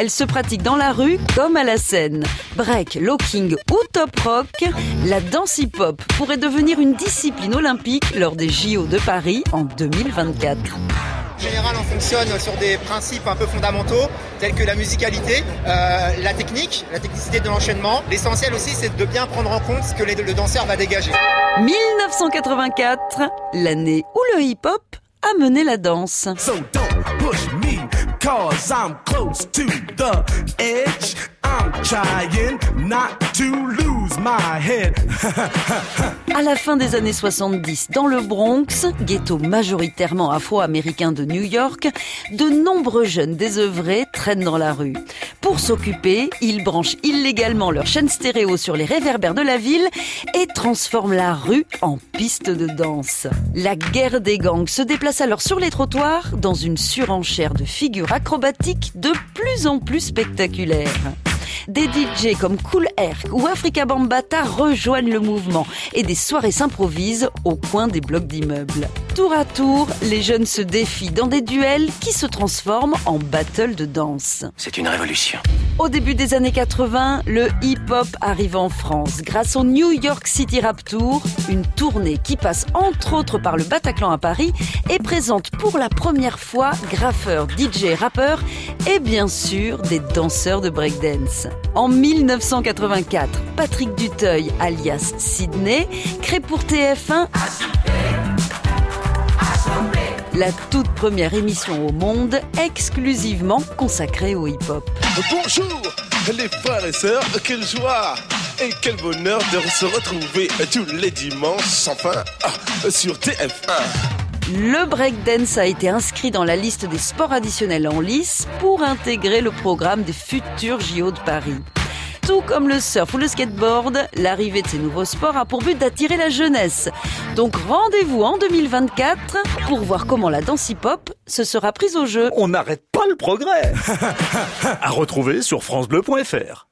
Elle se pratique dans la rue comme à la scène. Break, locking ou top rock, la danse hip-hop pourrait devenir une discipline olympique lors des JO de Paris en 2024. En général, on fonctionne sur des principes un peu fondamentaux, tels que la musicalité, euh, la technique, la technicité de l'enchaînement. L'essentiel aussi, c'est de bien prendre en compte ce que le danseur va dégager. 1984, l'année où le hip-hop a mené la danse. So don't push me, cause I'm close to the à la fin des années 70, dans le Bronx, ghetto majoritairement afro-américain de New York, de nombreux jeunes désœuvrés traînent dans la rue. Pour s'occuper, ils branchent illégalement leur chaîne stéréo sur les réverbères de la ville et transforment la rue en piste de danse. La guerre des gangs se déplace alors sur les trottoirs dans une surenchère de figures acrobatiques de plus en plus spectaculaires. Des DJ comme Cool Herc ou Africa Bambata rejoignent le mouvement et des soirées s'improvisent au coin des blocs d'immeubles. Tour à tour, les jeunes se défient dans des duels qui se transforment en battle de danse. C'est une révolution. Au début des années 80, le hip-hop arrive en France grâce au New York City Rap Tour, une tournée qui passe entre autres par le Bataclan à Paris et présente pour la première fois graffeurs, DJ, rappeurs et bien sûr des danseurs de breakdance. En 1984, Patrick Duteuil, alias Sydney, crée pour TF1 la toute première émission au monde exclusivement consacrée au hip-hop. Bonjour les frères et sœurs, quelle joie et quel bonheur de se retrouver tous les dimanches enfin ah, sur TF1. Le breakdance a été inscrit dans la liste des sports additionnels en lice pour intégrer le programme des futurs JO de Paris. Tout comme le surf ou le skateboard, l'arrivée de ces nouveaux sports a pour but d'attirer la jeunesse. Donc rendez-vous en 2024 pour voir comment la danse hip-hop se sera prise au jeu. On n'arrête pas le progrès À retrouver sur francebleu.fr